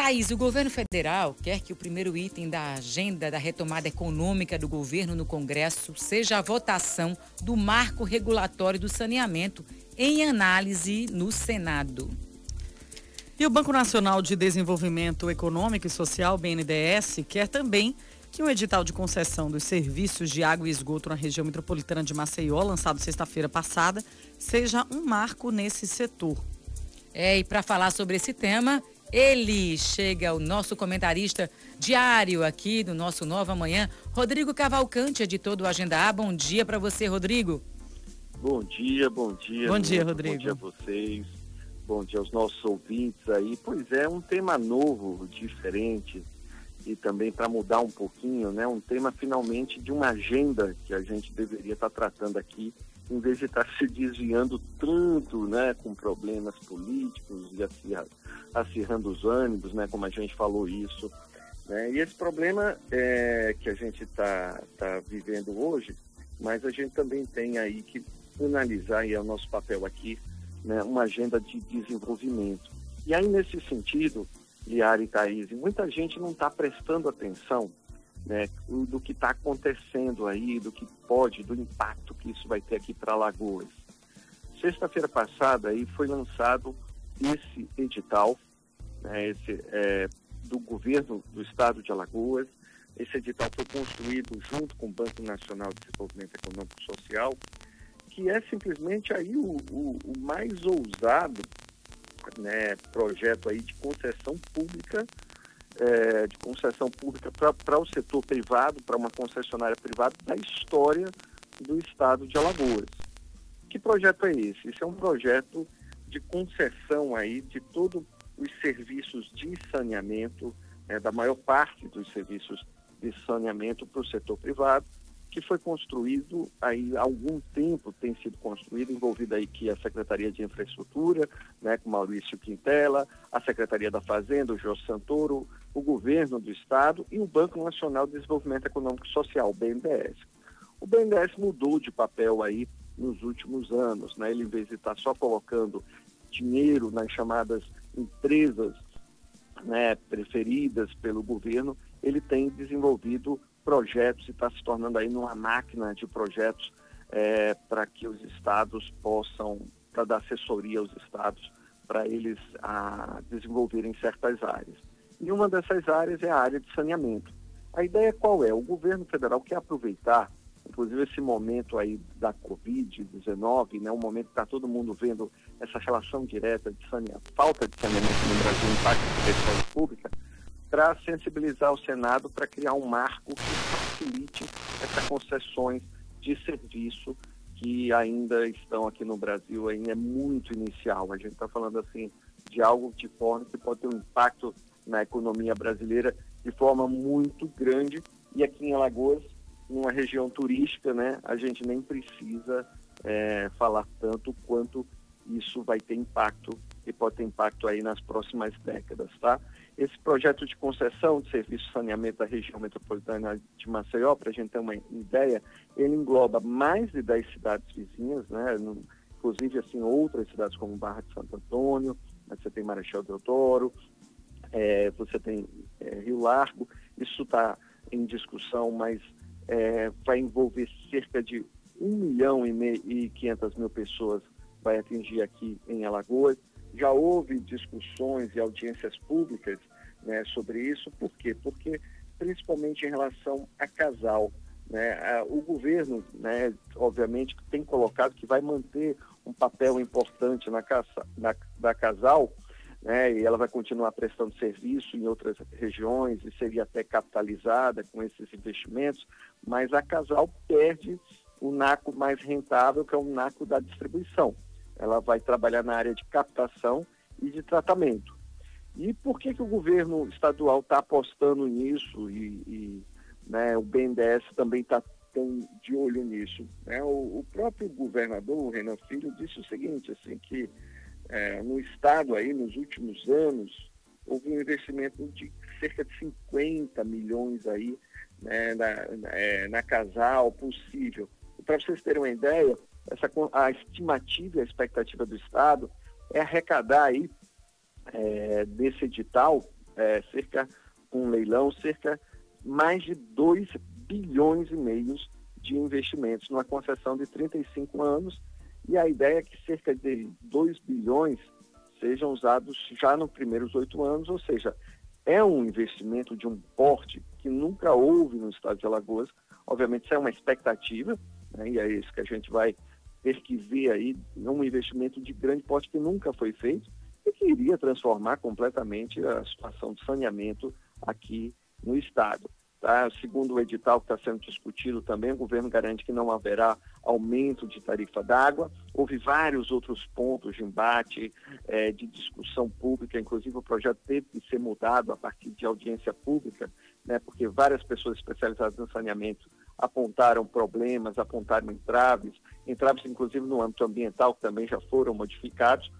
Thaís, o governo federal quer que o primeiro item da agenda da retomada econômica do governo no Congresso seja a votação do marco regulatório do saneamento em análise no Senado. E o Banco Nacional de Desenvolvimento Econômico e Social, BNDES, quer também que o edital de concessão dos serviços de água e esgoto na região metropolitana de Maceió, lançado sexta-feira passada, seja um marco nesse setor. É, e para falar sobre esse tema, ele chega, o nosso comentarista diário aqui do nosso Nova Manhã, Rodrigo Cavalcante, editor do Agenda A. Bom dia para você, Rodrigo. Bom dia, bom dia. Bom dia, Rodrigo. Bom dia a vocês. Bom dia aos nossos ouvintes aí. Pois é, um tema novo, diferente e também para mudar um pouquinho, né? Um tema finalmente de uma agenda que a gente deveria estar tá tratando aqui em vez de estar se desviando tanto, né, com problemas políticos e acirrando os ânimos, né, como a gente falou isso. Né? E esse problema é, que a gente está tá vivendo hoje, mas a gente também tem aí que analisar, e é o nosso papel aqui, né, uma agenda de desenvolvimento. E aí, nesse sentido, Liara e Thaís, muita gente não está prestando atenção né, do que está acontecendo aí, do que pode, do impacto que isso vai ter aqui para Alagoas. Sexta-feira passada aí foi lançado esse edital, né, esse, é, do governo do estado de Alagoas. Esse edital foi construído junto com o Banco Nacional de Desenvolvimento Econômico e Social, que é simplesmente aí o, o, o mais ousado né, projeto aí de concessão pública é, de concessão pública para o setor privado, para uma concessionária privada da história do estado de Alagoas. Que projeto é esse? Esse é um projeto de concessão aí de todos os serviços de saneamento, é, da maior parte dos serviços de saneamento para o setor privado, que foi construído aí há algum tempo, tem sido construído, envolvido aí que a Secretaria de Infraestrutura, né, com Maurício Quintela, a Secretaria da Fazenda, o Jorge Santoro, o governo do Estado e o Banco Nacional de Desenvolvimento Econômico e Social, o BNDES. O BNDES mudou de papel aí nos últimos anos, né? Ele, em vez de estar só colocando dinheiro nas chamadas empresas né, preferidas pelo governo, ele tem desenvolvido projetos e está se tornando aí numa máquina de projetos é, para que os estados possam, para dar assessoria aos estados, para eles a, desenvolverem certas áreas. E uma dessas áreas é a área de saneamento. A ideia qual é? O governo federal quer aproveitar, inclusive esse momento aí da Covid-19, né, um momento que está todo mundo vendo essa relação direta de saneamento, falta de saneamento no Brasil, impacto da saúde pública, para sensibilizar o Senado para criar um marco que facilite essas concessões de serviço que ainda estão aqui no Brasil, ainda é muito inicial. A gente está falando assim de algo de forma que pode ter um impacto na economia brasileira de forma muito grande. E aqui em Alagoas, numa região turística, né, a gente nem precisa é, falar tanto quanto isso vai ter impacto e pode ter impacto aí nas próximas décadas, tá? Esse projeto de concessão de serviço de saneamento da região metropolitana de Maceió, para a gente ter uma ideia, ele engloba mais de 10 cidades vizinhas, né? inclusive assim, outras cidades como Barra de Santo Antônio, você tem Marechal Deodoro, é, você tem é, Rio Largo, isso está em discussão, mas é, vai envolver cerca de 1 milhão e 500 mil pessoas, vai atingir aqui em Alagoas. Já houve discussões e audiências públicas né, sobre isso, por quê? Porque, principalmente em relação a casal, né, o governo, né, obviamente, tem colocado que vai manter um papel importante na, casa, na, na casal, né, e ela vai continuar prestando serviço em outras regiões e seria até capitalizada com esses investimentos, mas a casal perde o NACO mais rentável, que é o NACO da distribuição. Ela vai trabalhar na área de captação e de tratamento. E por que, que o governo estadual está apostando nisso e, e né, o BNDES também está tão de olho nisso? Né? O, o, próprio governador, o Renan Filho, disse o seguinte, assim, que é, no estado aí, nos últimos anos, houve um investimento de cerca de 50 milhões aí né, na, na, é, na casal possível. Para vocês terem uma ideia, essa, a estimativa e a expectativa do Estado é arrecadar aí é, desse edital, é, cerca, um leilão, cerca mais de 2 bilhões e meios de investimentos numa concessão de 35 anos e a ideia é que cerca de 2 bilhões sejam usados já nos primeiros oito anos, ou seja, é um investimento de um porte que nunca houve no estado de Alagoas. Obviamente, isso é uma expectativa, né, e é isso que a gente vai ter que ver aí, um investimento de grande porte que nunca foi feito e que iria transformar completamente a situação de saneamento aqui no estado. Tá? Segundo o edital que está sendo discutido também, o governo garante que não haverá aumento de tarifa d'água. Houve vários outros pontos de embate, é, de discussão pública, inclusive o projeto teve que ser mudado a partir de audiência pública, né, porque várias pessoas especializadas no saneamento apontaram problemas, apontaram entraves, entraves inclusive no âmbito ambiental que também já foram modificados.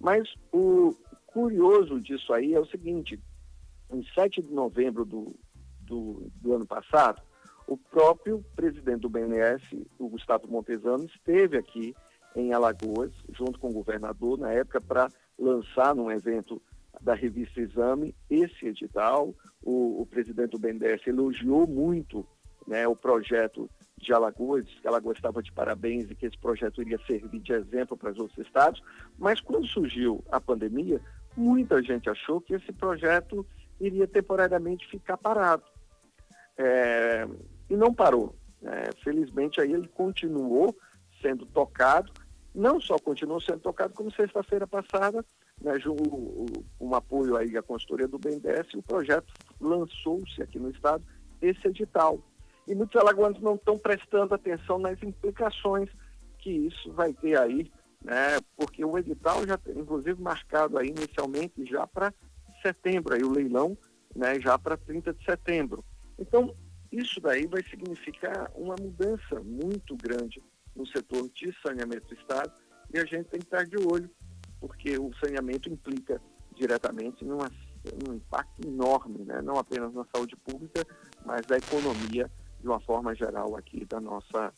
Mas o curioso disso aí é o seguinte, em 7 de novembro do, do, do ano passado, o próprio presidente do BNS, o Gustavo Montesano, esteve aqui em Alagoas, junto com o governador, na época, para lançar num evento da revista Exame esse edital. O, o presidente do BNDES elogiou muito né, o projeto de Alagoas, que Alagoas estava de parabéns e que esse projeto iria servir de exemplo para os outros estados. Mas quando surgiu a pandemia, muita gente achou que esse projeto iria temporariamente ficar parado. É, e não parou. É, felizmente aí ele continuou sendo tocado, não só continuou sendo tocado, como sexta-feira passada, né, um apoio aí à consultoria do BNDES, o projeto lançou-se aqui no estado esse edital. E muitos alagoanos não estão prestando atenção nas implicações que isso vai ter aí, né, porque o edital já, inclusive, marcado aí inicialmente já para setembro, aí o leilão, né, já para 30 de setembro. Então, isso daí vai significar uma mudança muito grande no setor de saneamento do Estado e a gente tem que estar de olho, porque o saneamento implica diretamente num impacto enorme, né? não apenas na saúde pública, mas da economia de uma forma geral aqui da nossa,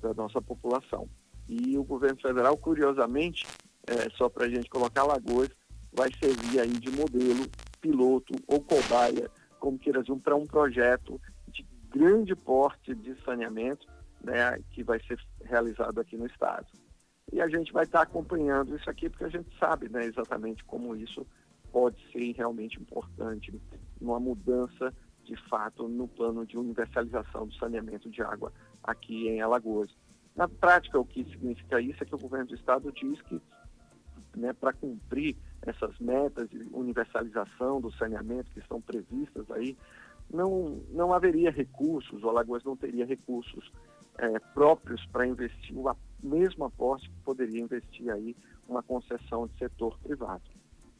da nossa população. E o governo federal, curiosamente, é, só para a gente colocar Lagoas, vai servir aí de modelo, piloto ou cobaia, como queira dizer, para um projeto grande porte de saneamento né, que vai ser realizado aqui no estado. E a gente vai estar acompanhando isso aqui porque a gente sabe né, exatamente como isso pode ser realmente importante numa mudança de fato no plano de universalização do saneamento de água aqui em Alagoas. Na prática, o que significa isso é que o governo do estado diz que né, para cumprir essas metas de universalização do saneamento que estão previstas aí não, não haveria recursos, o Alagoas não teria recursos é, próprios para investir o mesmo aporte que poderia investir aí uma concessão de setor privado.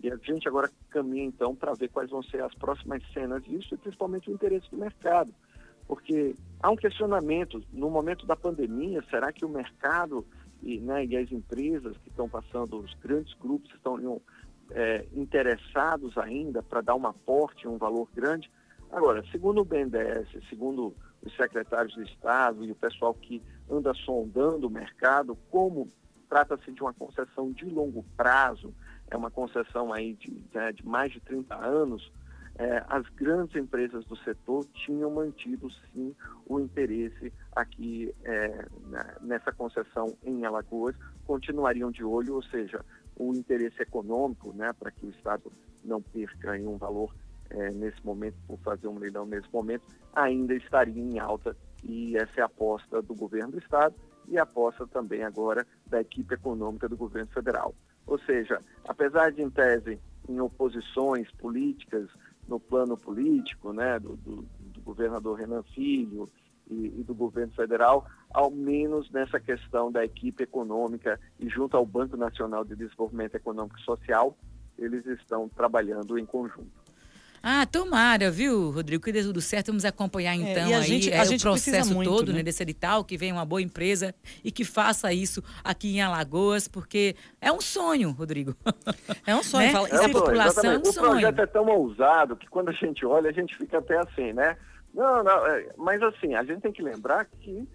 E a gente agora caminha então para ver quais vão ser as próximas cenas disso e principalmente o interesse do mercado. Porque há um questionamento, no momento da pandemia, será que o mercado e, né, e as empresas que estão passando, os grandes grupos estão é, interessados ainda para dar um aporte, um valor grande? Agora, segundo o BNDES, segundo os secretários de Estado e o pessoal que anda sondando o mercado, como trata-se de uma concessão de longo prazo, é uma concessão aí de, né, de mais de 30 anos, é, as grandes empresas do setor tinham mantido sim o interesse aqui é, nessa concessão em Alagoas, continuariam de olho, ou seja, o interesse econômico, né, para que o Estado não perca em um valor é, nesse momento, por fazer um leilão nesse momento, ainda estaria em alta. E essa é a aposta do governo do Estado e a aposta também agora da equipe econômica do governo federal. Ou seja, apesar de em tese em oposições políticas no plano político, né, do, do, do governador Renan Filho e, e, do governo federal, ao menos nessa questão da equipe econômica e junto ao Banco Nacional de Desenvolvimento Econômico e Social, eles estão trabalhando em conjunto. Ah, tomara, viu, Rodrigo? Que dê tudo certo. Vamos acompanhar é, então é, a aí gente, é, gente o processo muito, todo né? né? desse edital, que venha uma boa empresa e que faça isso aqui em Alagoas, porque é um sonho, Rodrigo. É um sonho. Né? Fala, é um população é um sonho. O projeto é tão ousado que quando a gente olha, a gente fica até assim, né? Não, não, é, mas assim, a gente tem que lembrar que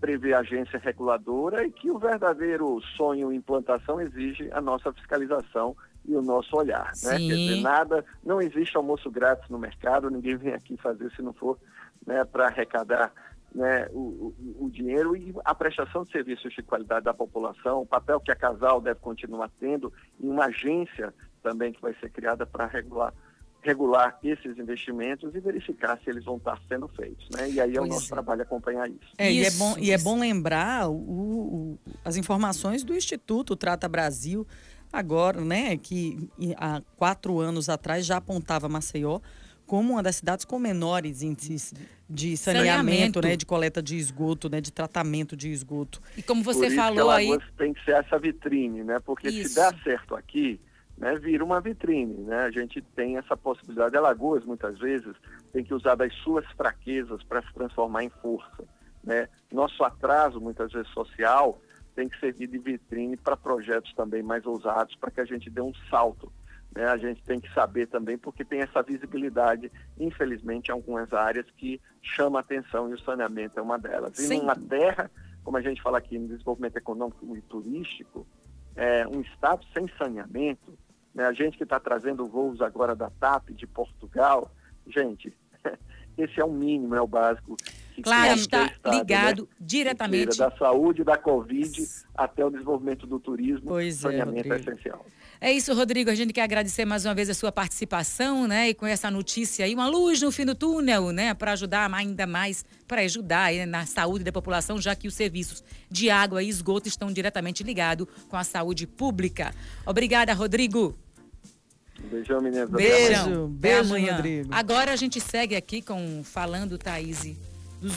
prevê a agência reguladora e que o verdadeiro sonho implantação exige a nossa fiscalização e o nosso olhar. Né? Quer dizer, nada, não existe almoço grátis no mercado, ninguém vem aqui fazer se não for né, para arrecadar né, o, o, o, dinheiro e a prestação de serviços de qualidade da população, o papel que a Casal deve continuar tendo em uma agência também que vai ser criada para regular regular esses investimentos e verificar se eles vão estar sendo feitos, né? E aí é pois o nosso é. trabalho acompanhar isso. É, isso, e é bom isso. e é bom lembrar o, o, as informações do Instituto Trata Brasil agora, né? Que há quatro anos atrás já apontava Maceió como uma das cidades com menores índices de saneamento, saneamento, né, de coleta de esgoto, né, de tratamento de esgoto. E como você falou aí, tem que ser essa vitrine, né? Porque Isso. se der certo aqui, né, vira uma vitrine. Né? A gente tem essa possibilidade. Alagoas, muitas vezes, tem que usar das suas fraquezas para se transformar em força. Né? Nosso atraso, muitas vezes, social, tem que servir de vitrine para projetos também mais ousados, para que a gente dê um salto. Né? A gente tem que saber também, porque tem essa visibilidade, infelizmente, em algumas áreas que chama atenção e o saneamento é uma delas. E numa terra, como a gente fala aqui no desenvolvimento econômico e turístico, é, um estado sem saneamento, né? A gente que está trazendo voos agora da TAP de Portugal, gente, esse é o mínimo, é o básico. Claro, está ligado né? diretamente. Da saúde, da Covid, até o desenvolvimento do turismo, pois é, saneamento é, é essencial. É isso, Rodrigo. A gente quer agradecer mais uma vez a sua participação, né? E com essa notícia aí, uma luz no fim do túnel, né? Para ajudar ainda mais, para ajudar aí, né? na saúde da população, já que os serviços de água e esgoto estão diretamente ligados com a saúde pública. Obrigada, Rodrigo. Beijão, meninas. Beijo, beijo, Rodrigo. Agora a gente segue aqui com Falando Thaís